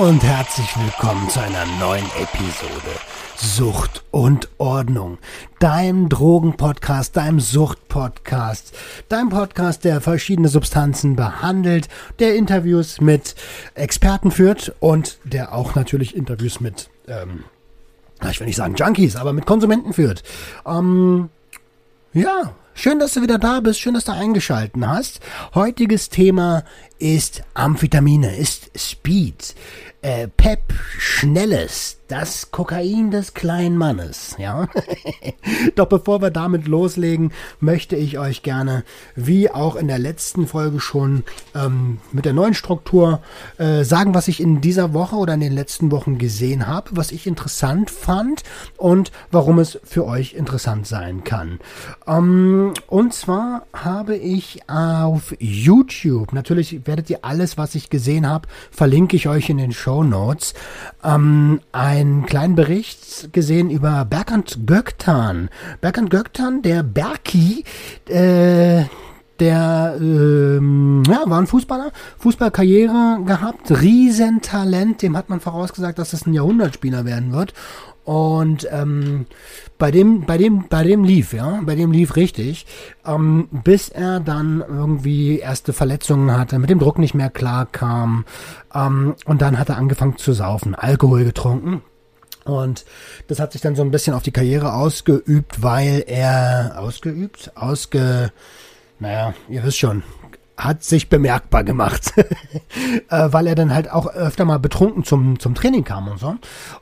Und herzlich willkommen zu einer neuen Episode Sucht und Ordnung. Deinem Drogenpodcast, deinem Suchtpodcast, deinem Podcast, der verschiedene Substanzen behandelt, der Interviews mit Experten führt und der auch natürlich Interviews mit, ähm, ich will nicht sagen Junkies, aber mit Konsumenten führt. Ähm, ja, Schön, dass du wieder da bist, schön, dass du eingeschalten hast. Heutiges Thema ist Amphetamine, ist Speed, äh, Pep, Schnelles, das Kokain des kleinen Mannes, ja. Doch bevor wir damit loslegen, möchte ich euch gerne, wie auch in der letzten Folge schon ähm, mit der neuen Struktur, äh, sagen, was ich in dieser Woche oder in den letzten Wochen gesehen habe, was ich interessant fand und warum es für euch interessant sein kann. Ähm, und zwar habe ich auf YouTube, natürlich werdet ihr alles, was ich gesehen habe, verlinke ich euch in den Show Notes, ähm, ein einen kleinen Bericht gesehen über Berkant Göktan. Berkant Göktan, der Berki, äh, der ähm, ja, war ein Fußballer, Fußballkarriere gehabt, Riesentalent, dem hat man vorausgesagt, dass das ein Jahrhundertspieler werden wird. Und ähm, bei dem, bei dem, bei dem lief, ja, bei dem lief richtig, ähm, bis er dann irgendwie erste Verletzungen hatte, mit dem Druck nicht mehr klar kam, ähm, und dann hat er angefangen zu saufen, Alkohol getrunken. Und das hat sich dann so ein bisschen auf die Karriere ausgeübt, weil er ausgeübt, ausge, naja, ihr wisst schon, hat sich bemerkbar gemacht, äh, weil er dann halt auch öfter mal betrunken zum, zum Training kam und so.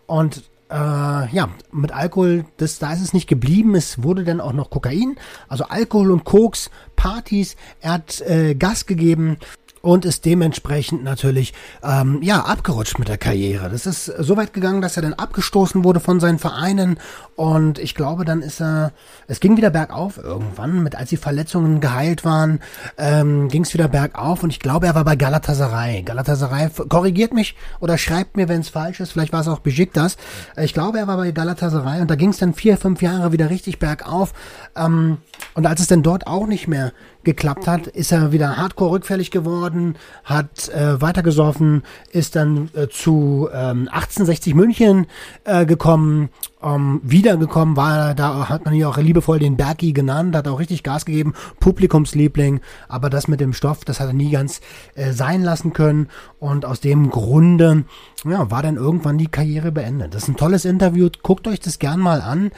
Und äh, ja, mit Alkohol, das, da ist es nicht geblieben. Es wurde dann auch noch Kokain, also Alkohol und Koks, Partys. Er hat äh, Gas gegeben und ist dementsprechend natürlich ähm, ja abgerutscht mit der Karriere. Das ist so weit gegangen, dass er dann abgestoßen wurde von seinen Vereinen und ich glaube, dann ist er, es ging wieder bergauf irgendwann, mit als die Verletzungen geheilt waren, ähm, ging es wieder bergauf und ich glaube, er war bei Galatasaray. Galatasaray korrigiert mich oder schreibt mir, wenn es falsch ist. Vielleicht war es auch Besiktas. Ich glaube, er war bei Galatasaray und da ging es dann vier, fünf Jahre wieder richtig bergauf. Ähm, und als es dann dort auch nicht mehr geklappt hat, ist er wieder hardcore rückfällig geworden, hat äh, weitergesoffen, ist dann äh, zu ähm, 1860 München äh, gekommen, ähm, wiedergekommen war, da hat man hier auch liebevoll den Bergi genannt, hat auch richtig Gas gegeben, Publikumsliebling, aber das mit dem Stoff, das hat er nie ganz äh, sein lassen können. Und aus dem Grunde, ja, war dann irgendwann die Karriere beendet. Das ist ein tolles Interview, guckt euch das gern mal an,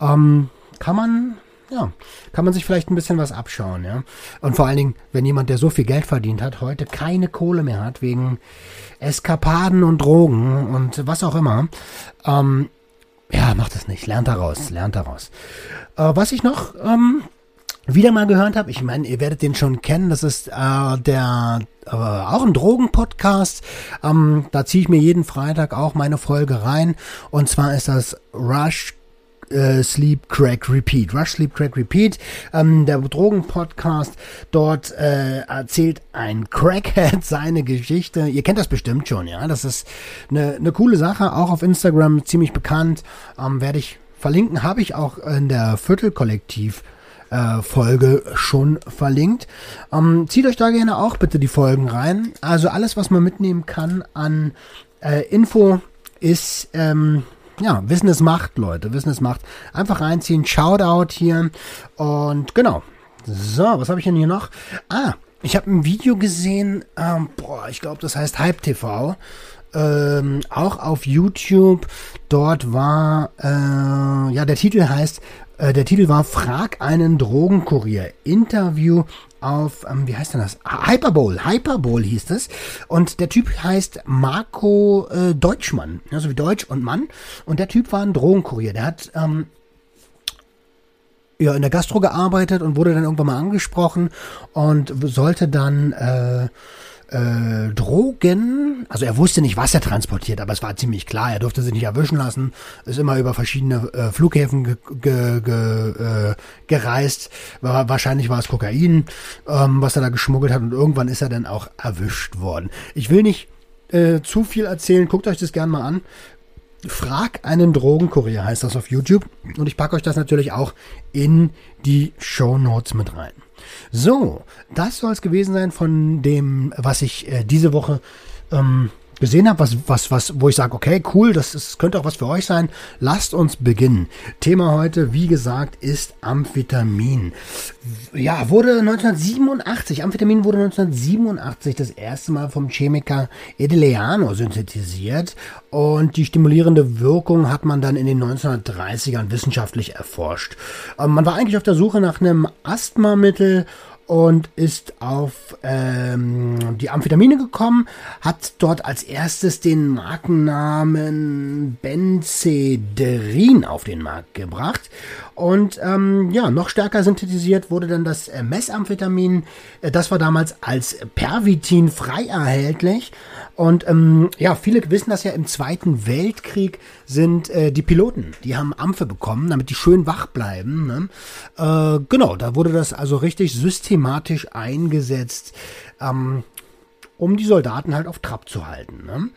ähm, kann man ja, kann man sich vielleicht ein bisschen was abschauen, ja. Und vor allen Dingen, wenn jemand, der so viel Geld verdient hat, heute keine Kohle mehr hat, wegen Eskapaden und Drogen und was auch immer, ähm, ja, macht es nicht. Lernt daraus, lernt daraus. Äh, was ich noch ähm, wieder mal gehört habe, ich meine, ihr werdet den schon kennen, das ist äh, der äh, auch ein Drogenpodcast. Ähm, da ziehe ich mir jeden Freitag auch meine Folge rein. Und zwar ist das Rush äh, Sleep, Crack, Repeat. Rush, Sleep, Crack, Repeat. Ähm, der Drogen-Podcast. Dort äh, erzählt ein Crackhead seine Geschichte. Ihr kennt das bestimmt schon, ja. Das ist eine, eine coole Sache. Auch auf Instagram ziemlich bekannt. Ähm, Werde ich verlinken. Habe ich auch in der Viertelkollektiv äh, Folge schon verlinkt. Ähm, zieht euch da gerne auch bitte die Folgen rein. Also alles, was man mitnehmen kann an äh, Info, ist ähm, ja, Wissen ist Macht, Leute. Wissen ist Macht. Einfach reinziehen. Shoutout hier. Und genau. So, was habe ich denn hier noch? Ah, ich habe ein Video gesehen. Ähm, boah, ich glaube, das heißt Hype TV. Ähm, auch auf YouTube. Dort war, äh, ja, der Titel heißt, der Titel war Frag einen Drogenkurier. Interview auf, ähm, wie heißt denn das? Hyperbowl, Hyperbowl hieß es. Und der Typ heißt Marco äh, Deutschmann, also wie Deutsch und Mann. Und der Typ war ein Drogenkurier. Der hat ähm, ja in der Gastro gearbeitet und wurde dann irgendwann mal angesprochen und sollte dann äh, äh, Drogen, also er wusste nicht, was er transportiert, aber es war ziemlich klar, er durfte sich nicht erwischen lassen, ist immer über verschiedene äh, Flughäfen ge ge ge äh, gereist, war, wahrscheinlich war es Kokain, ähm, was er da geschmuggelt hat und irgendwann ist er dann auch erwischt worden. Ich will nicht äh, zu viel erzählen, guckt euch das gerne mal an. Frag einen Drogenkurier heißt das auf YouTube und ich packe euch das natürlich auch in die Show Notes mit rein. So, das soll es gewesen sein von dem, was ich äh, diese Woche ähm, gesehen habe, was, was, was, wo ich sage, okay, cool, das ist, könnte auch was für euch sein. Lasst uns beginnen. Thema heute, wie gesagt, ist Amphetamin. Ja, wurde 1987, Amphetamin wurde 1987 das erste Mal vom Chemiker Edeleano synthetisiert und die stimulierende Wirkung hat man dann in den 1930ern wissenschaftlich erforscht. Ähm, man war eigentlich auf der Suche nach einem Asthmamittel und ist auf ähm, die Amphetamine gekommen, hat dort als erstes den Markennamen Benzedrin auf den Markt gebracht und ähm, ja, noch stärker synthetisiert wurde dann das äh, Messamphetamin. Äh, das war damals als Pervitin frei erhältlich und ähm, ja, viele wissen das ja, im Zweiten Weltkrieg sind äh, die Piloten, die haben Amphe bekommen, damit die schön wach bleiben. Ne? Äh, genau, da wurde das also richtig systematisch eingesetzt. Ähm, um die Soldaten halt auf Trab zu halten. Ne?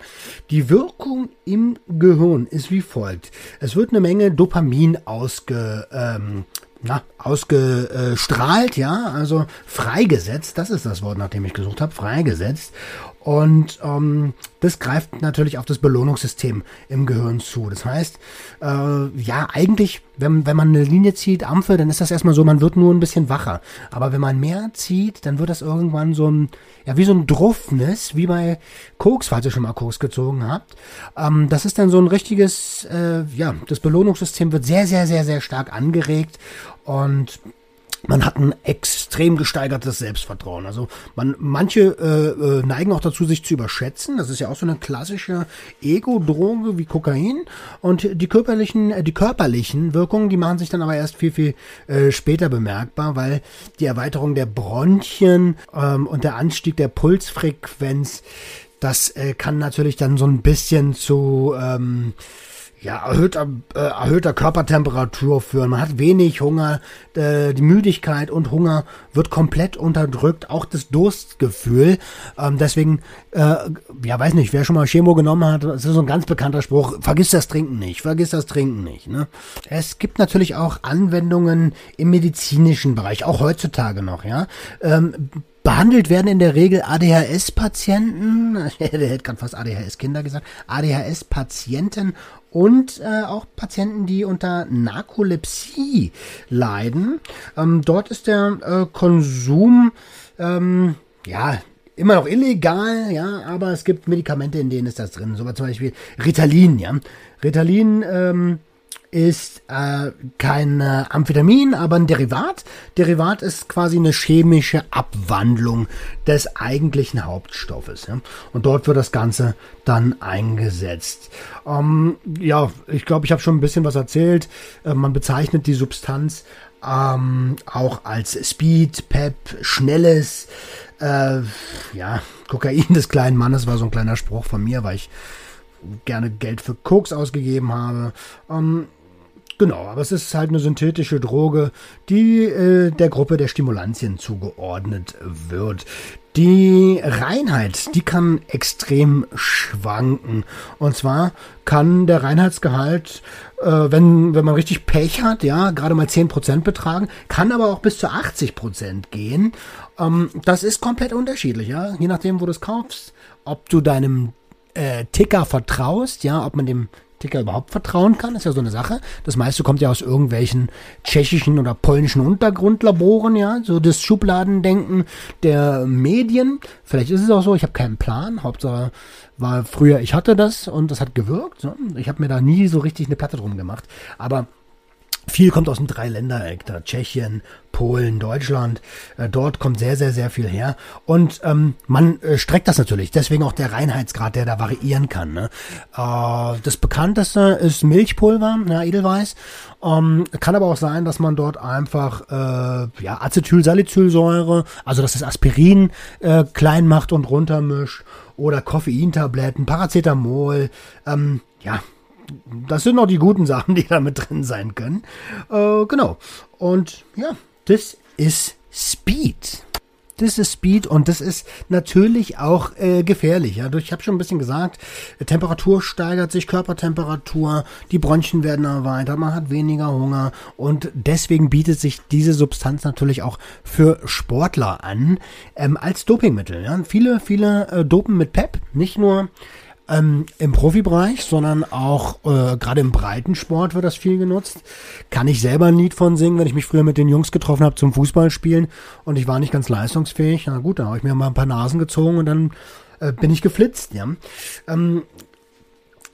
Die Wirkung im Gehirn ist wie folgt. Es wird eine Menge Dopamin ausge, ähm, na, ausgestrahlt, ja, also freigesetzt, das ist das Wort, nach dem ich gesucht habe, freigesetzt. Und ähm, das greift natürlich auf das Belohnungssystem im Gehirn zu. Das heißt, äh, ja, eigentlich, wenn, wenn man eine Linie zieht, Ampfe, dann ist das erstmal so, man wird nur ein bisschen wacher. Aber wenn man mehr zieht, dann wird das irgendwann so ein, ja, wie so ein Druffnis, wie bei Koks, falls ihr schon mal Koks gezogen habt. Ähm, das ist dann so ein richtiges, äh, ja, das Belohnungssystem wird sehr, sehr, sehr, sehr stark angeregt. Und man hat ein extrem gesteigertes Selbstvertrauen. Also man, manche äh, äh, neigen auch dazu, sich zu überschätzen. Das ist ja auch so eine klassische Ego-Droge wie Kokain. Und die körperlichen, äh, die körperlichen Wirkungen, die machen sich dann aber erst viel, viel äh, später bemerkbar, weil die Erweiterung der Bronchien ähm, und der Anstieg der Pulsfrequenz, das äh, kann natürlich dann so ein bisschen zu ähm, ja, erhöhter, äh, erhöhter Körpertemperatur führen. Man hat wenig Hunger, äh, die Müdigkeit und Hunger wird komplett unterdrückt, auch das Durstgefühl. Ähm, deswegen, äh, ja, weiß nicht, wer schon mal Chemo genommen hat, das ist so ein ganz bekannter Spruch, vergiss das Trinken nicht, vergiss das Trinken nicht. Ne? Es gibt natürlich auch Anwendungen im medizinischen Bereich, auch heutzutage noch, ja. Ähm, Behandelt werden in der Regel ADHS-Patienten, der hätte gerade fast ADHS-Kinder gesagt, ADHS-Patienten und äh, auch Patienten, die unter Narkolepsie leiden. Ähm, dort ist der äh, Konsum, ähm, ja, immer noch illegal, ja, aber es gibt Medikamente, in denen ist das drin. So zum Beispiel Ritalin, ja. Ritalin ähm, ist äh, kein äh, Amphetamin, aber ein Derivat. Derivat ist quasi eine chemische Abwandlung des eigentlichen Hauptstoffes. Ja? Und dort wird das Ganze dann eingesetzt. Ähm, ja, ich glaube, ich habe schon ein bisschen was erzählt. Äh, man bezeichnet die Substanz ähm, auch als Speed, Pep, schnelles. Äh, ja, Kokain des kleinen Mannes war so ein kleiner Spruch von mir, weil ich gerne Geld für Koks ausgegeben habe. Ähm, Genau, aber es ist halt eine synthetische Droge, die äh, der Gruppe der Stimulantien zugeordnet wird. Die Reinheit, die kann extrem schwanken. Und zwar kann der Reinheitsgehalt, äh, wenn, wenn man richtig Pech hat, ja, gerade mal 10% betragen, kann aber auch bis zu 80% gehen. Ähm, das ist komplett unterschiedlich, ja, je nachdem, wo du es kaufst, ob du deinem äh, Ticker vertraust, ja, ob man dem Ticker überhaupt vertrauen kann, ist ja so eine Sache. Das meiste kommt ja aus irgendwelchen tschechischen oder polnischen Untergrundlaboren, ja, so das Schubladendenken der Medien. Vielleicht ist es auch so, ich habe keinen Plan. Hauptsache war früher, ich hatte das und das hat gewirkt. So. Ich habe mir da nie so richtig eine Platte drum gemacht. Aber Viel kommt aus dem Dreiländereck, da Tschechien, Polen, Deutschland. Äh, dort kommt sehr, sehr, sehr viel her. Und ähm, man äh, streckt das natürlich. Deswegen auch der Reinheitsgrad, der da variieren kann. Ne? Äh, das bekannteste ist Milchpulver, ja, Edelweiß. Ähm, kann aber auch sein, dass man dort einfach äh, ja, Acetylsalicylsäure, also dass das Aspirin äh, klein macht und runtermischt. Oder Koffeintabletten, Paracetamol. Ähm, ja, das sind noch die guten Sachen, die da mit drin sein können. Äh, genau. Und ja, das ist Speed. Das ist Speed und das ist natürlich auch äh, gefährlich. Ja, ich habe schon ein bisschen gesagt, Temperatur steigert sich, Körpertemperatur, die Bronchien werden erweitert, man hat weniger Hunger und deswegen bietet sich diese Substanz natürlich auch für Sportler an ähm, als Dopingmittel. Ja. Viele, viele äh, dopen mit PEP, nicht nur ähm, im Profibereich, sondern auch äh, gerade im Breitensport wird das viel genutzt. Kann ich selber ein Lied von singen, wenn ich mich früher mit den Jungs getroffen habe zum Fußballspielen und ich war nicht ganz leistungsfähig. Na gut, da habe ich mir mal ein paar Nasen gezogen und dann äh, bin ich geflitzt. Ja. Ähm,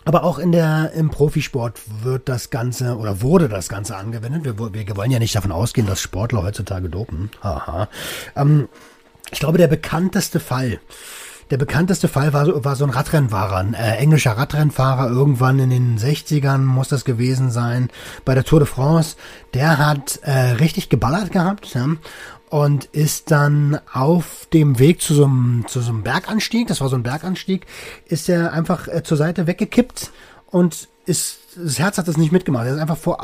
aber auch in der, im Profisport wird das Ganze oder wurde das Ganze angewendet. Wir, wir wollen ja nicht davon ausgehen, dass Sportler heutzutage dopen. Haha. Ähm, ich glaube, der bekannteste Fall, der bekannteste Fall war, war so ein Radrennfahrer, ein äh, englischer Radrennfahrer, irgendwann in den 60ern muss das gewesen sein, bei der Tour de France. Der hat äh, richtig geballert gehabt ja, und ist dann auf dem Weg zu so, einem, zu so einem Berganstieg, das war so ein Berganstieg, ist er einfach äh, zur Seite weggekippt und ist das Herz hat das nicht mitgemacht. Er ist einfach vor,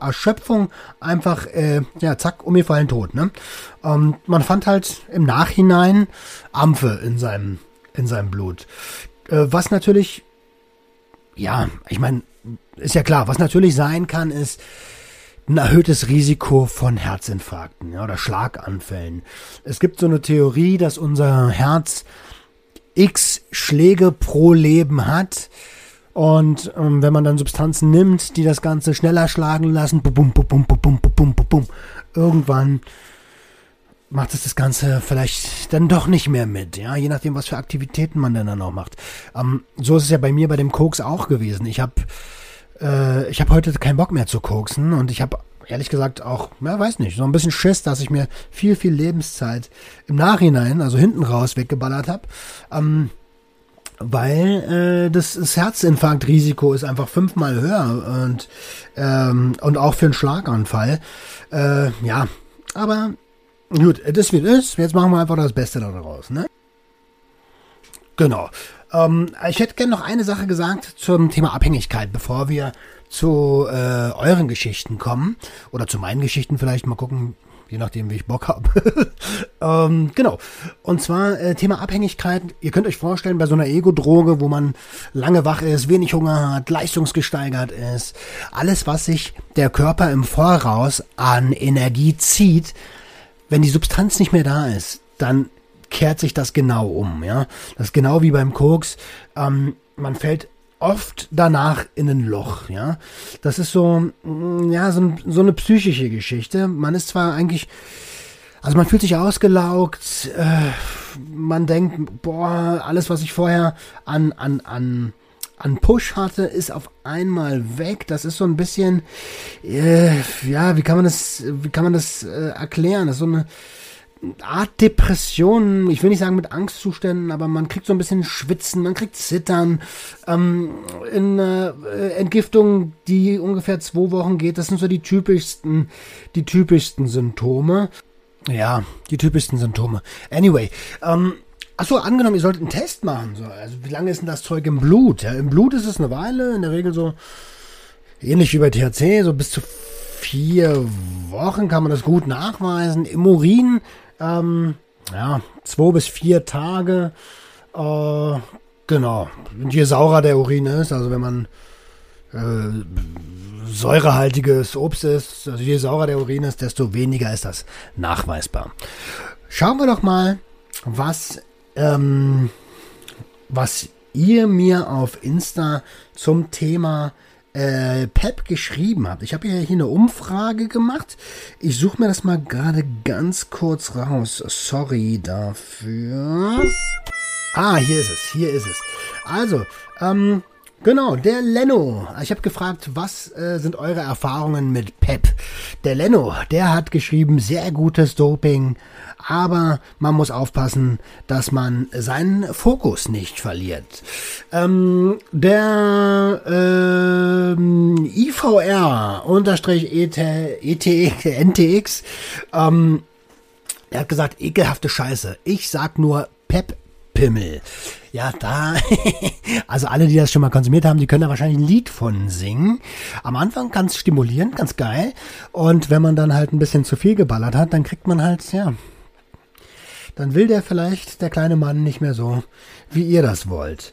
Erschöpfung einfach, äh, ja, zack, umgefallen tot. Ne? Und man fand halt im Nachhinein Ampfe in seinem in seinem Blut. Äh, was natürlich, ja, ich meine, ist ja klar, was natürlich sein kann, ist ein erhöhtes Risiko von Herzinfarkten ja, oder Schlaganfällen. Es gibt so eine Theorie, dass unser Herz x Schläge pro Leben hat. Und ähm, wenn man dann Substanzen nimmt, die das Ganze schneller schlagen lassen, bum, bum, bum, bum, bum, bum, bum, bum, irgendwann macht es das Ganze vielleicht dann doch nicht mehr mit, ja, je nachdem, was für Aktivitäten man denn dann auch macht. Ähm, so ist es ja bei mir bei dem Koks auch gewesen. Ich habe äh, ich habe heute keinen Bock mehr zu koksen und ich habe ehrlich gesagt auch, ja, weiß nicht, so ein bisschen Schiss, dass ich mir viel, viel Lebenszeit im Nachhinein, also hinten raus, weggeballert habe. Ähm, weil äh, das, das Herzinfarktrisiko ist einfach fünfmal höher und, ähm, und auch für einen Schlaganfall. Äh, ja, aber Gut, das wird es. Jetzt machen wir einfach das Beste daraus, ne? Genau. Ähm, ich hätte gerne noch eine Sache gesagt zum Thema Abhängigkeit, bevor wir zu äh, euren Geschichten kommen. Oder zu meinen Geschichten vielleicht. Mal gucken, je nachdem, wie ich Bock habe. ähm, genau. Und zwar äh, Thema Abhängigkeit. Ihr könnt euch vorstellen, bei so einer Ego-Droge, wo man lange wach ist, wenig Hunger hat, leistungsgesteigert ist, alles, was sich der Körper im Voraus an Energie zieht, wenn die Substanz nicht mehr da ist, dann kehrt sich das genau um, ja. Das ist genau wie beim Koks. Ähm, man fällt oft danach in ein Loch, ja. Das ist so, mm, ja, so, so eine psychische Geschichte. Man ist zwar eigentlich, also man fühlt sich ausgelaugt, äh, man denkt, boah, alles, was ich vorher an, an, an an Push hatte, ist auf einmal weg. Das ist so ein bisschen, äh, ja, wie kann man das, wie kann man das äh, erklären? Das ist so eine Art Depression, ich will nicht sagen mit Angstzuständen, aber man kriegt so ein bisschen Schwitzen, man kriegt Zittern, ähm, in äh, Entgiftung, die ungefähr zwei Wochen geht, das sind so die typischsten, die typischsten Symptome. Ja, die typischsten Symptome. Anyway, ähm, Achso, angenommen, ihr solltet einen Test machen. So. Also wie lange ist denn das Zeug im Blut? Ja, Im Blut ist es eine Weile, in der Regel so ähnlich wie bei THC, so bis zu vier Wochen kann man das gut nachweisen. Im Urin, ähm, ja, zwei bis vier Tage. Äh, genau. Und je saurer der Urin ist, also wenn man äh, säurehaltiges Obst ist, also je saurer der Urin ist, desto weniger ist das nachweisbar. Schauen wir doch mal, was ähm, was ihr mir auf Insta zum Thema äh, Pep geschrieben habt. Ich habe ja hier eine Umfrage gemacht. Ich suche mir das mal gerade ganz kurz raus. Sorry dafür. Ah, hier ist es, hier ist es. Also, ähm, Genau, der Leno. Ich habe gefragt, was äh, sind eure Erfahrungen mit Pep? Der Leno, der hat geschrieben, sehr gutes Doping, aber man muss aufpassen, dass man seinen Fokus nicht verliert. Ähm, der ähm, IVR unterstrich ET, ET, NTX, ähm, er hat gesagt, ekelhafte Scheiße. Ich sag nur Pep Pimmel. Ja, da, also alle, die das schon mal konsumiert haben, die können da wahrscheinlich ein Lied von singen. Am Anfang ganz stimulierend, ganz geil. Und wenn man dann halt ein bisschen zu viel geballert hat, dann kriegt man halt, ja, dann will der vielleicht, der kleine Mann, nicht mehr so, wie ihr das wollt.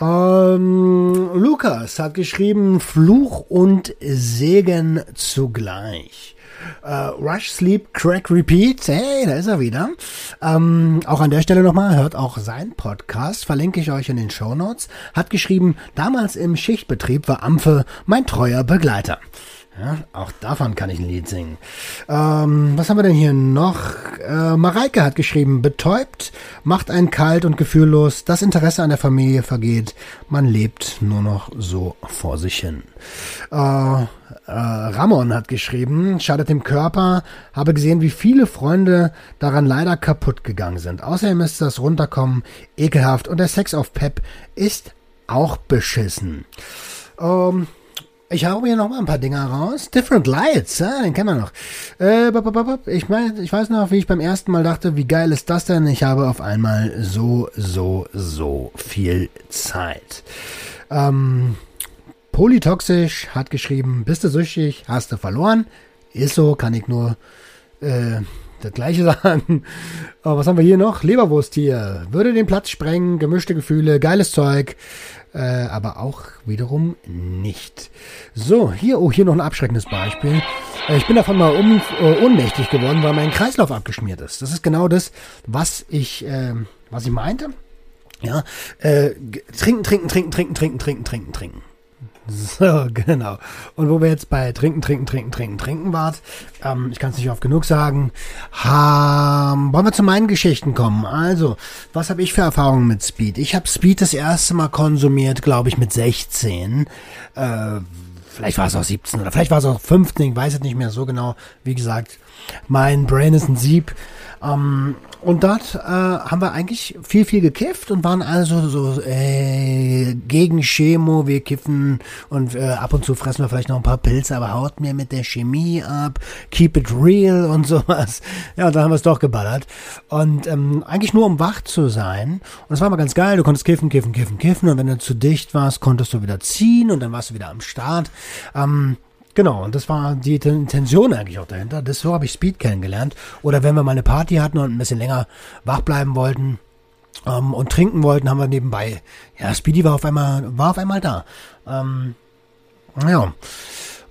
Ähm, Lukas hat geschrieben, Fluch und Segen zugleich. Äh, Rush, Sleep, Crack, Repeat. Hey, da ist er wieder. Ähm, auch an der Stelle nochmal, hört auch sein Podcast, verlinke ich euch in den Show Notes. Hat geschrieben, damals im Schichtbetrieb war Ampfe mein treuer Begleiter. Ja, auch davon kann ich ein Lied singen. Ähm, was haben wir denn hier noch? Äh, Mareike hat geschrieben, betäubt, macht einen kalt und gefühllos, das Interesse an der Familie vergeht, man lebt nur noch so vor sich hin. Äh, äh, Ramon hat geschrieben, schadet dem Körper, habe gesehen, wie viele Freunde daran leider kaputt gegangen sind. Außerdem ist das Runterkommen ekelhaft und der Sex auf Pep ist auch beschissen. Ähm, ich hau mir noch mal ein paar Dinger raus. Different Lights, ja, den kennen wir noch. Äh, ich meine, ich weiß noch, wie ich beim ersten Mal dachte, wie geil ist das denn? Ich habe auf einmal so, so, so viel Zeit. Ähm, Polytoxisch hat geschrieben, bist du süchtig, hast du verloren. Ist so, kann ich nur äh, das gleiche sagen. Aber was haben wir hier noch? Leberwurst hier. Würde den Platz sprengen, gemischte Gefühle, geiles Zeug äh, aber auch wiederum nicht. So, hier, oh, hier noch ein abschreckendes Beispiel. Äh, ich bin davon mal um, äh, ohnmächtig geworden, weil mein Kreislauf abgeschmiert ist. Das ist genau das, was ich, äh, was ich meinte. Ja, äh, trinken, trinken, trinken, trinken, trinken, trinken, trinken, trinken. So, genau. Und wo wir jetzt bei Trinken, Trinken, Trinken, Trinken, Trinken wart, ähm, ich kann es nicht oft genug sagen, ähm, wollen wir zu meinen Geschichten kommen. Also, was habe ich für Erfahrungen mit Speed? Ich habe Speed das erste Mal konsumiert, glaube ich, mit 16. Äh, vielleicht war es auch 17 oder vielleicht war es auch 15, ich weiß es nicht mehr so genau. Wie gesagt, mein Brain ist ein Sieb. Ähm, und dort äh, haben wir eigentlich viel, viel gekifft und waren also so äh, gegen Chemo. Wir kiffen und äh, ab und zu fressen wir vielleicht noch ein paar Pilze, aber haut mir mit der Chemie ab. Keep it real und sowas. Ja, dann haben wir es doch geballert. Und ähm, eigentlich nur um wach zu sein. Und es war mal ganz geil. Du konntest kiffen, kiffen, kiffen, kiffen. Und wenn du zu dicht warst, konntest du wieder ziehen und dann warst du wieder am Start. Ähm, Genau, und das war die Intention eigentlich auch dahinter. Das so habe ich Speed kennengelernt. Oder wenn wir mal eine Party hatten und ein bisschen länger wach bleiben wollten ähm, und trinken wollten, haben wir nebenbei. Ja, Speedy war auf einmal, war auf einmal da. Ähm, ja.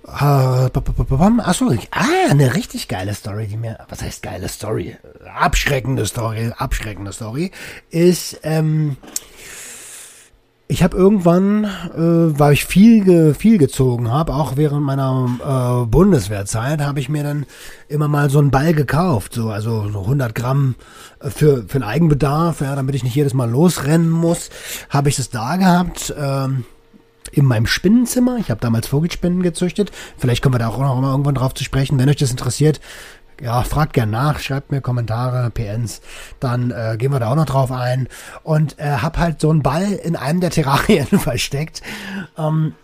Äh, achso, ah, eine richtig geile Story, die mir, was heißt geile Story? Abschreckende Story, abschreckende Story, ist, ähm, ich habe irgendwann, äh, weil ich viel, ge, viel gezogen habe, auch während meiner äh, Bundeswehrzeit, habe ich mir dann immer mal so einen Ball gekauft, so also so 100 Gramm äh, für für den Eigenbedarf, ja, damit ich nicht jedes Mal losrennen muss, habe ich es da gehabt. Ähm, in meinem Spinnenzimmer. Ich habe damals Vogelspinnen gezüchtet. Vielleicht kommen wir da auch noch mal irgendwann drauf zu sprechen. Wenn euch das interessiert, ja, fragt gern nach, schreibt mir Kommentare, PNs, dann äh, gehen wir da auch noch drauf ein. Und äh, hab halt so einen Ball in einem der Terrarien versteckt. Ähm,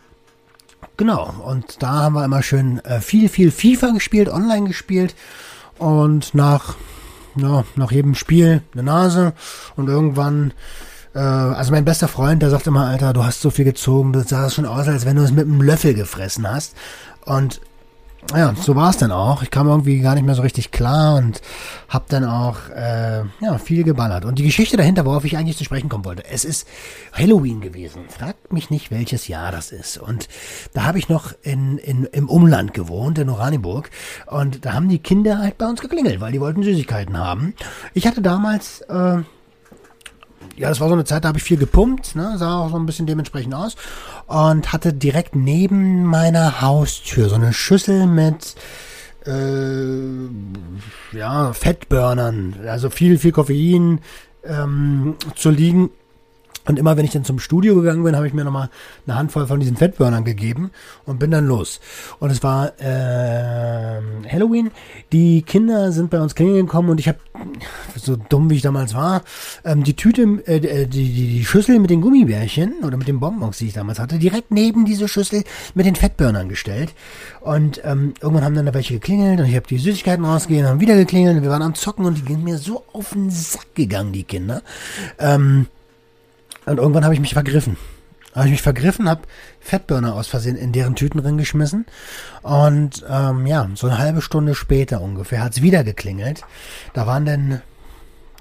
genau, und da haben wir immer schön äh, viel, viel FIFA gespielt, online gespielt. Und nach, ja, nach jedem Spiel eine Nase. Und irgendwann äh, also mein bester Freund, der sagt immer, Alter, du hast so viel gezogen, du sahst schon aus, als wenn du es mit einem Löffel gefressen hast. Und ja, so war es dann auch. Ich kam irgendwie gar nicht mehr so richtig klar und hab dann auch äh, ja, viel geballert. Und die Geschichte dahinter, worauf ich eigentlich zu sprechen kommen wollte, es ist Halloween gewesen. Fragt mich nicht, welches Jahr das ist. Und da habe ich noch in, in, im Umland gewohnt, in Oranienburg. Und da haben die Kinder halt bei uns geklingelt, weil die wollten Süßigkeiten haben. Ich hatte damals... Äh, ja, das war so eine Zeit, da habe ich viel gepumpt, ne, sah auch so ein bisschen dementsprechend aus. Und hatte direkt neben meiner Haustür so eine Schüssel mit äh, ja, Fettburnern, also viel, viel Koffein ähm, zu liegen. Und immer wenn ich dann zum Studio gegangen bin, habe ich mir nochmal eine Handvoll von diesen Fettburnern gegeben und bin dann los. Und es war äh, Halloween. Die Kinder sind bei uns klingeln gekommen und ich habe, so dumm wie ich damals war, ähm, die Tüte, äh, die, die, die Schüssel mit den Gummibärchen oder mit den Bonbons, die ich damals hatte, direkt neben diese Schüssel mit den Fettburnern gestellt. Und ähm, irgendwann haben dann da welche geklingelt und ich habe die Süßigkeiten rausgegeben, haben wieder geklingelt und wir waren am Zocken und die sind mir so auf den Sack gegangen, die Kinder. Ähm, und irgendwann habe ich mich vergriffen. Habe ich mich vergriffen, habe Fettburner aus Versehen in deren Tüten reingeschmissen. Und ähm, ja, so eine halbe Stunde später ungefähr hat's wieder geklingelt. Da waren denn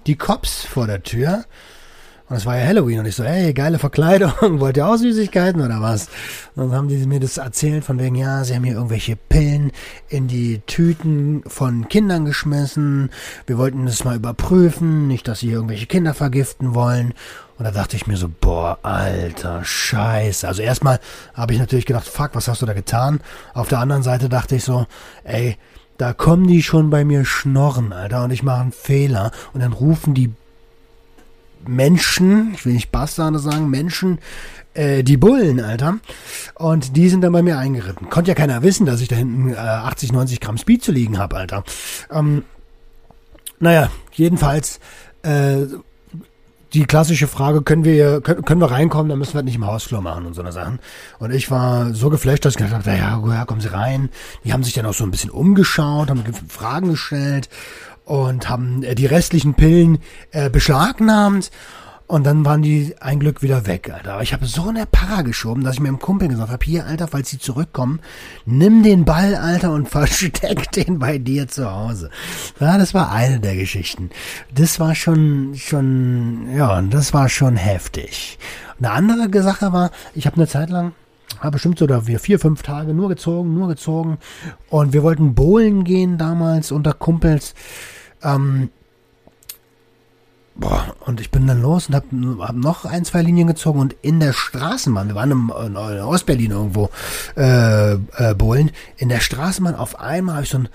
die Cops vor der Tür und es war ja Halloween und ich so, ey, geile Verkleidung, wollt ihr auch Süßigkeiten oder was? Und dann haben die mir das erzählt von wegen, ja, sie haben hier irgendwelche Pillen in die Tüten von Kindern geschmissen. Wir wollten das mal überprüfen, nicht, dass sie hier irgendwelche Kinder vergiften wollen. Und da dachte ich mir so, boah, alter Scheiße. Also erstmal habe ich natürlich gedacht, fuck, was hast du da getan? Auf der anderen Seite dachte ich so, ey, da kommen die schon bei mir schnorren, Alter, und ich mache einen Fehler. Und dann rufen die Menschen, ich will nicht Bastarde sagen, Menschen, äh, die Bullen, Alter. Und die sind dann bei mir eingeritten. Konnte ja keiner wissen, dass ich da hinten äh, 80, 90 Gramm Speed zu liegen habe, Alter. Ähm, naja, jedenfalls, äh, die klassische Frage, können wir, können, können wir reinkommen, dann müssen wir halt nicht im Hausflur machen und so eine Sachen. Und ich war so geflasht, dass ich gedacht habe, ja, ja, kommen Sie rein. Die haben sich dann auch so ein bisschen umgeschaut, haben Fragen gestellt und haben äh, die restlichen Pillen äh, beschlagnahmt. Und dann waren die ein Glück wieder weg, Alter. Aber ich habe so eine Para geschoben, dass ich mir im Kumpel gesagt habe, hier, Alter, falls sie zurückkommen, nimm den Ball, Alter, und versteck den bei dir zu Hause. Ja, das war eine der Geschichten. Das war schon, schon, ja, das war schon heftig. Eine andere Sache war, ich habe eine Zeit lang, habe bestimmt so da wir vier, fünf Tage nur gezogen, nur gezogen. Und wir wollten bowlen gehen damals unter Kumpels. Ähm, boah, und ich bin dann los und habe hab noch ein, zwei Linien gezogen und in der Straßenbahn, wir waren im, in Ostberlin irgendwo äh, äh, bowlen, in der Straßenbahn auf einmal habe ich so ein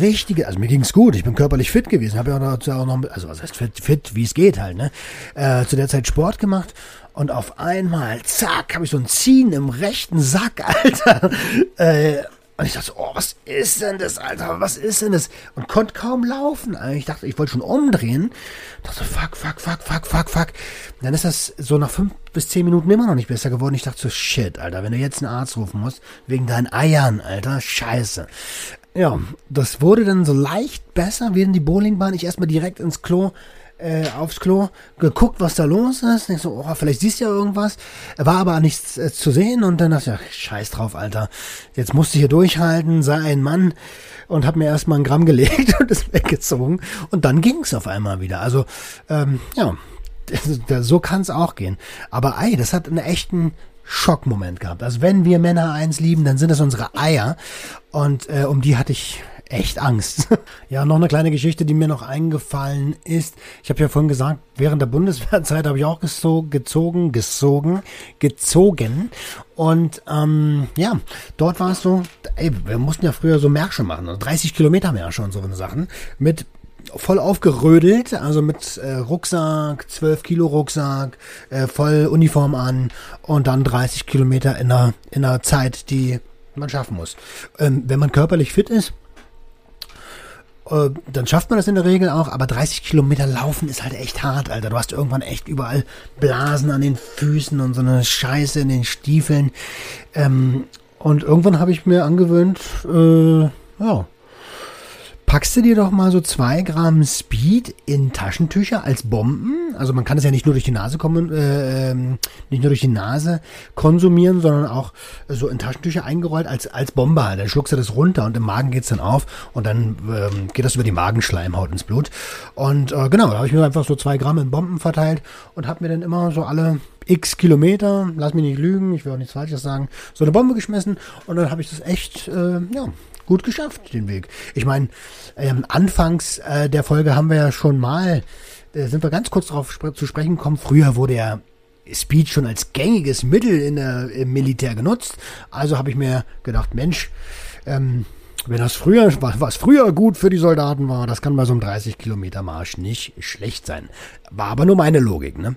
richtige, also mir ging's gut, ich bin körperlich fit gewesen, habe ja auch noch, also was heißt fit, fit wie es geht halt, ne? Äh, zu der Zeit Sport gemacht und auf einmal, zack, habe ich so ein Ziehen im rechten Sack, Alter. Äh, und ich dachte so, oh, was ist denn das, Alter? Was ist denn das? Und konnte kaum laufen. Ich dachte, ich wollte schon umdrehen. Ich dachte, fuck, fuck, fuck, fuck, fuck, fuck. Und dann ist das so nach fünf bis zehn Minuten immer noch nicht besser geworden. Ich dachte so, shit, Alter, wenn du jetzt einen Arzt rufen musst, wegen deinen Eiern, Alter, scheiße. Ja, das wurde dann so leicht besser, während die Bowlingbahn ich erstmal direkt ins Klo äh, aufs Klo, geguckt, was da los ist. Ich so, oh, vielleicht siehst du ja irgendwas. War aber nichts äh, zu sehen und dann dachte ich, ja, scheiß drauf, Alter. Jetzt musst du hier durchhalten, sei ein Mann und hab mir erstmal ein Gramm gelegt und ist weggezogen. Und dann ging's auf einmal wieder. Also, ähm, ja, so kann's auch gehen. Aber ey, das hat einen echten Schockmoment gehabt. Also wenn wir Männer eins lieben, dann sind es unsere Eier. Und äh, um die hatte ich echt Angst. ja, noch eine kleine Geschichte, die mir noch eingefallen ist. Ich habe ja vorhin gesagt, während der Bundeswehrzeit habe ich auch gezogen, gezogen, gezogen. Und ähm, ja, dort war es so, ey, wir mussten ja früher so Märsche machen, also 30 Kilometer Märsche und so Sachen mit voll aufgerödelt, also mit äh, Rucksack, 12 Kilo Rucksack, äh, voll Uniform an und dann 30 Kilometer in einer, in einer Zeit, die man schaffen muss. Ähm, wenn man körperlich fit ist, dann schafft man das in der Regel auch, aber 30 Kilometer laufen ist halt echt hart, Alter. Du hast irgendwann echt überall Blasen an den Füßen und so eine Scheiße in den Stiefeln. Ähm, und irgendwann habe ich mir angewöhnt, äh, ja, packst du dir doch mal so zwei Gramm Speed in Taschentücher als Bomben. Also man kann es ja nicht nur durch die Nase kommen, äh, ähm, nicht nur durch die Nase konsumieren, sondern auch so in Taschentücher eingerollt als als Bombe. Halt. Dann schluckst du das runter und im Magen geht's dann auf und dann ähm, geht das über die Magenschleimhaut ins Blut. Und äh, genau, da habe ich mir einfach so zwei Gramm in Bomben verteilt und habe mir dann immer so alle x Kilometer, lass mich nicht lügen, ich will auch nichts Falsches sagen, so eine Bombe geschmissen und dann habe ich das echt, äh, ja, gut geschafft, den Weg. Ich meine, ähm, anfangs äh, der Folge haben wir ja schon mal, äh, sind wir ganz kurz darauf sp zu sprechen gekommen, früher wurde ja Speed schon als gängiges Mittel in der, im Militär genutzt. Also habe ich mir gedacht, Mensch, ähm, wenn das früher, was früher gut für die Soldaten war, das kann bei so einem 30 Kilometer Marsch nicht schlecht sein. War aber nur meine Logik, ne?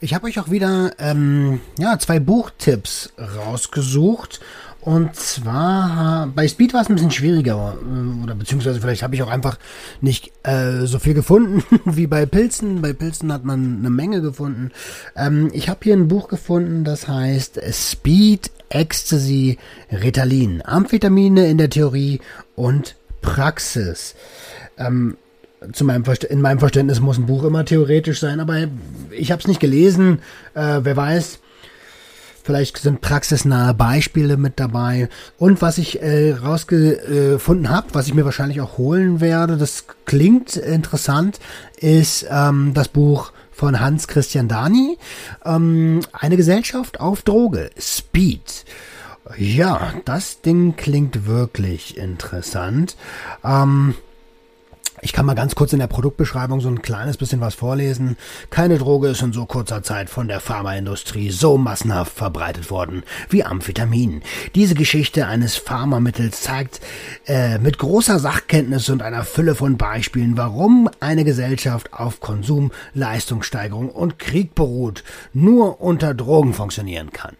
Ich habe euch auch wieder ähm, ja, zwei Buchtipps rausgesucht. Und zwar bei Speed war es ein bisschen schwieriger, äh, oder beziehungsweise vielleicht habe ich auch einfach nicht äh, so viel gefunden wie bei Pilzen. Bei Pilzen hat man eine Menge gefunden. Ähm, ich habe hier ein Buch gefunden, das heißt Speed, Ecstasy, Ritalin, Amphetamine in der Theorie und Praxis. Ähm, zu meinem in meinem Verständnis muss ein Buch immer theoretisch sein, aber ich habe es nicht gelesen. Äh, wer weiß, Vielleicht sind praxisnahe Beispiele mit dabei. Und was ich äh, rausgefunden habe, was ich mir wahrscheinlich auch holen werde, das klingt interessant, ist ähm, das Buch von Hans Christian Dani. Ähm, eine Gesellschaft auf Droge. Speed. Ja, das Ding klingt wirklich interessant. Ähm, ich kann mal ganz kurz in der Produktbeschreibung so ein kleines bisschen was vorlesen. Keine Droge ist in so kurzer Zeit von der Pharmaindustrie so massenhaft verbreitet worden wie Amphetamin. Diese Geschichte eines Pharmamittels zeigt äh, mit großer Sachkenntnis und einer Fülle von Beispielen, warum eine Gesellschaft auf Konsum, Leistungssteigerung und Krieg beruht, nur unter Drogen funktionieren kann.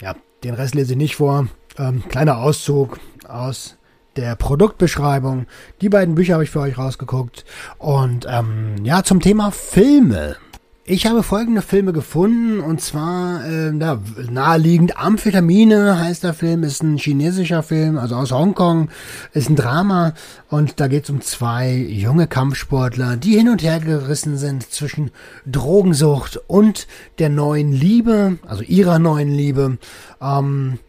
Ja, den Rest lese ich nicht vor. Ähm, kleiner Auszug aus der Produktbeschreibung. Die beiden Bücher habe ich für euch rausgeguckt. Und ähm, ja, zum Thema Filme. Ich habe folgende Filme gefunden und zwar äh, na, naheliegend Amphetamine heißt der Film, ist ein chinesischer Film, also aus Hongkong, ist ein Drama und da geht es um zwei junge Kampfsportler, die hin und her gerissen sind zwischen Drogensucht und der neuen Liebe, also ihrer neuen Liebe. Ähm,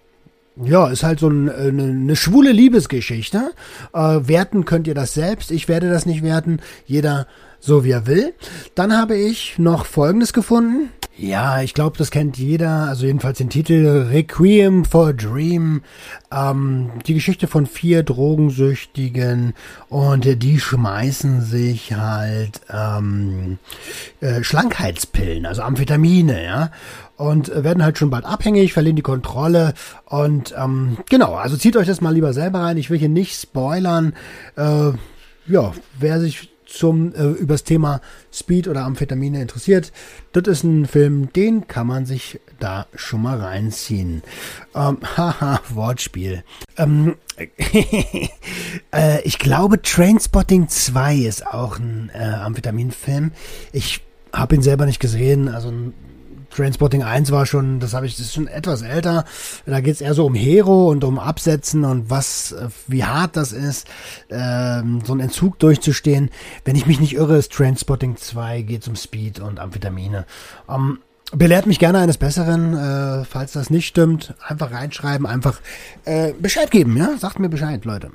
ja, ist halt so ein, eine, eine schwule Liebesgeschichte. Äh, werten könnt ihr das selbst. Ich werde das nicht werten. Jeder so wie er will. Dann habe ich noch Folgendes gefunden. Ja, ich glaube, das kennt jeder. Also jedenfalls den Titel Requiem for a Dream. Ähm, die Geschichte von vier Drogensüchtigen und die schmeißen sich halt ähm, äh, Schlankheitspillen, also Amphetamine, ja und werden halt schon bald abhängig, verlieren die Kontrolle und ähm, genau, also zieht euch das mal lieber selber rein. Ich will hier nicht spoilern. Äh, ja, wer sich zum äh, übers Thema Speed oder Amphetamine interessiert, das ist ein Film, den kann man sich da schon mal reinziehen. Ähm, haha, Wortspiel. Ähm, äh, ich glaube, Trainspotting 2 ist auch ein äh, Amphetaminfilm. Ich habe ihn selber nicht gesehen, also Transporting 1 war schon, das habe ich, das ist schon etwas älter. Da geht es eher so um Hero und um Absetzen und was, äh, wie hart das ist, ähm, so einen Entzug durchzustehen. Wenn ich mich nicht irre, ist Transporting 2 geht um Speed und Amphetamine. Ähm, belehrt mich gerne eines Besseren, äh, falls das nicht stimmt. Einfach reinschreiben, einfach äh, Bescheid geben, ja? Sagt mir Bescheid, Leute.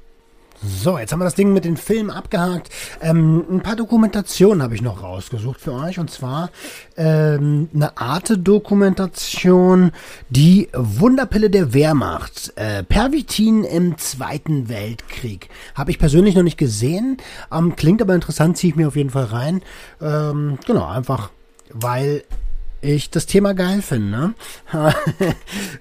So, jetzt haben wir das Ding mit den Filmen abgehakt. Ähm, ein paar Dokumentationen habe ich noch rausgesucht für euch. Und zwar ähm, eine Arte-Dokumentation, die Wunderpille der Wehrmacht. Äh, Pervitin im Zweiten Weltkrieg. Habe ich persönlich noch nicht gesehen. Ähm, klingt aber interessant, ziehe ich mir auf jeden Fall rein. Ähm, genau, einfach weil ich das Thema geil finde. Ne?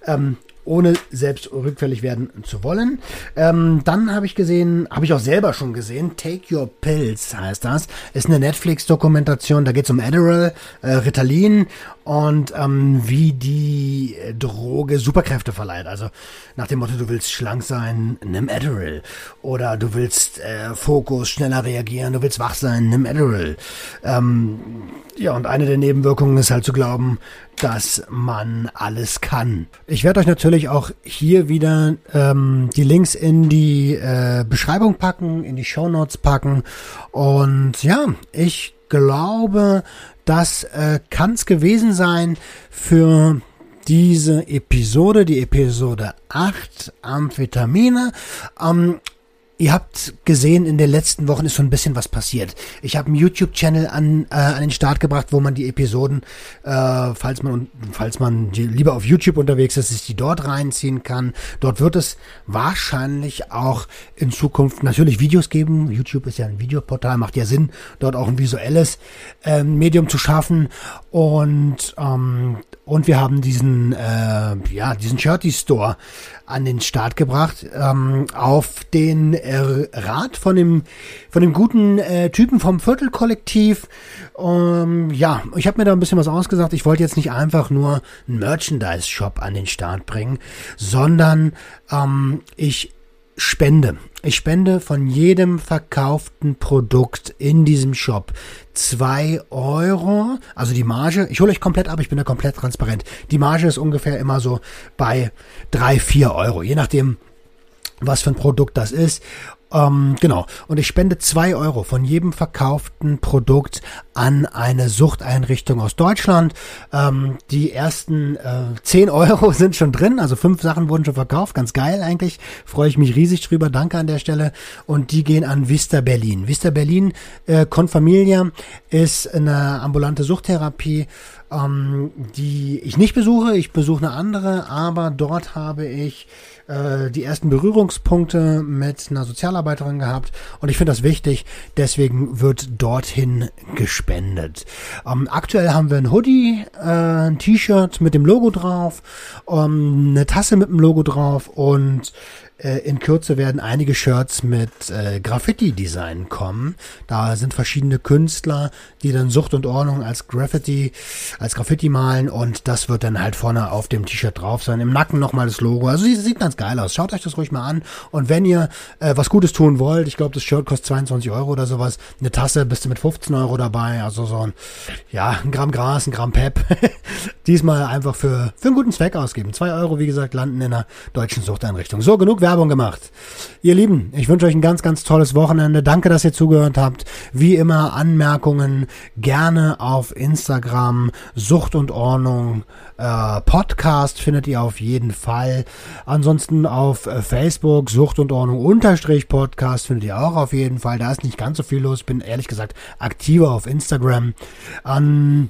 ähm, ohne selbst rückfällig werden zu wollen. Ähm, dann habe ich gesehen, habe ich auch selber schon gesehen, Take Your Pills heißt das. Ist eine Netflix-Dokumentation, da geht es um Adderall, äh, Ritalin und ähm, wie die Droge Superkräfte verleiht. Also nach dem Motto, du willst schlank sein, nimm Adderall. Oder du willst äh, Fokus, schneller reagieren, du willst wach sein, nimm Adderall. Ähm, ja, und eine der Nebenwirkungen ist halt zu glauben, dass man alles kann. Ich werde euch natürlich auch hier wieder ähm, die Links in die äh, Beschreibung packen, in die Show Notes packen. Und ja, ich glaube, das äh, kann es gewesen sein für diese Episode, die Episode 8, Amphetamine. Ähm, Ihr habt gesehen, in den letzten Wochen ist schon ein bisschen was passiert. Ich habe einen YouTube-Channel an, äh, an den Start gebracht, wo man die Episoden, äh, falls man falls man lieber auf YouTube unterwegs ist, sich die dort reinziehen kann. Dort wird es wahrscheinlich auch in Zukunft natürlich Videos geben. YouTube ist ja ein Videoportal, macht ja Sinn, dort auch ein visuelles äh, Medium zu schaffen. Und ähm, und wir haben diesen äh, ja diesen Shirty Store an den Start gebracht. Ähm, auf den Rat von dem, von dem guten äh, Typen vom Viertelkollektiv. Ähm, ja, ich habe mir da ein bisschen was ausgesagt. Ich wollte jetzt nicht einfach nur einen Merchandise-Shop an den Start bringen, sondern ähm, ich spende. Ich spende von jedem verkauften Produkt in diesem Shop zwei Euro. Also die Marge, ich hole euch komplett ab, ich bin da komplett transparent. Die Marge ist ungefähr immer so bei drei, vier Euro, je nachdem, was für ein Produkt das ist. Ähm, genau. Und ich spende zwei Euro von jedem verkauften Produkt an eine Suchteinrichtung aus Deutschland. Ähm, die ersten äh, 10 Euro sind schon drin, also fünf Sachen wurden schon verkauft. Ganz geil eigentlich. Freue ich mich riesig drüber. Danke an der Stelle. Und die gehen an Vista Berlin. Vista Berlin, äh, Confamilia, ist eine ambulante Suchttherapie ähm, die ich nicht besuche. Ich besuche eine andere, aber dort habe ich äh, die ersten Berührungspunkte mit einer Sozialarbeiterin gehabt und ich finde das wichtig, deswegen wird dorthin gespendet. Ähm, aktuell haben wir ein Hoodie, äh, ein T-Shirt mit dem Logo drauf, ähm, eine Tasse mit dem Logo drauf und äh, in Kürze werden einige Shirts mit äh, Graffiti-Design kommen. Da sind verschiedene Künstler, die dann Sucht und Ordnung als Graffiti, als Graffiti malen und das wird dann halt vorne auf dem T-Shirt drauf sein. Im Nacken nochmal das Logo. Also sieht ganz geil aus. Schaut euch das ruhig mal an. Und wenn ihr äh, was Gutes tun wollt, ich glaube, das Shirt kostet 22 Euro oder sowas. Eine Tasse bist du mit 15 Euro dabei. Also so ein, ja, ein Gramm Gras, ein Gramm Pep. Diesmal einfach für, für einen guten Zweck ausgeben. Zwei Euro, wie gesagt, landen in einer deutschen Suchteinrichtung. So, genug Werbung gemacht. Ihr Lieben, ich wünsche euch ein ganz, ganz tolles Wochenende. Danke, dass ihr zugehört habt. Wie immer Anmerkungen gerne auf Instagram. Sucht und Ordnung äh, Podcast findet ihr auf jeden Fall. Ansonsten auf äh, Facebook Sucht und Ordnung unterstrich Podcast findet ihr auch auf jeden Fall. Da ist nicht ganz so viel los. Bin ehrlich gesagt aktiver auf Instagram. Ähm,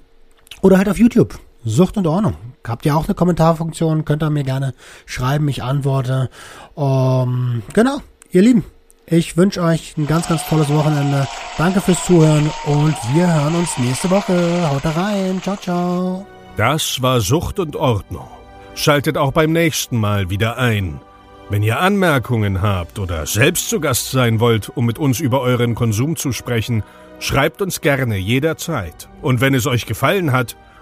oder halt auf YouTube. Sucht und Ordnung. Habt ihr auch eine Kommentarfunktion? Könnt ihr mir gerne schreiben, ich antworte. Um, genau, ihr Lieben, ich wünsche euch ein ganz, ganz tolles Wochenende. Danke fürs Zuhören und wir hören uns nächste Woche. Haut rein. Ciao, ciao. Das war Sucht und Ordnung. Schaltet auch beim nächsten Mal wieder ein. Wenn ihr Anmerkungen habt oder selbst zu Gast sein wollt, um mit uns über euren Konsum zu sprechen, schreibt uns gerne jederzeit. Und wenn es euch gefallen hat,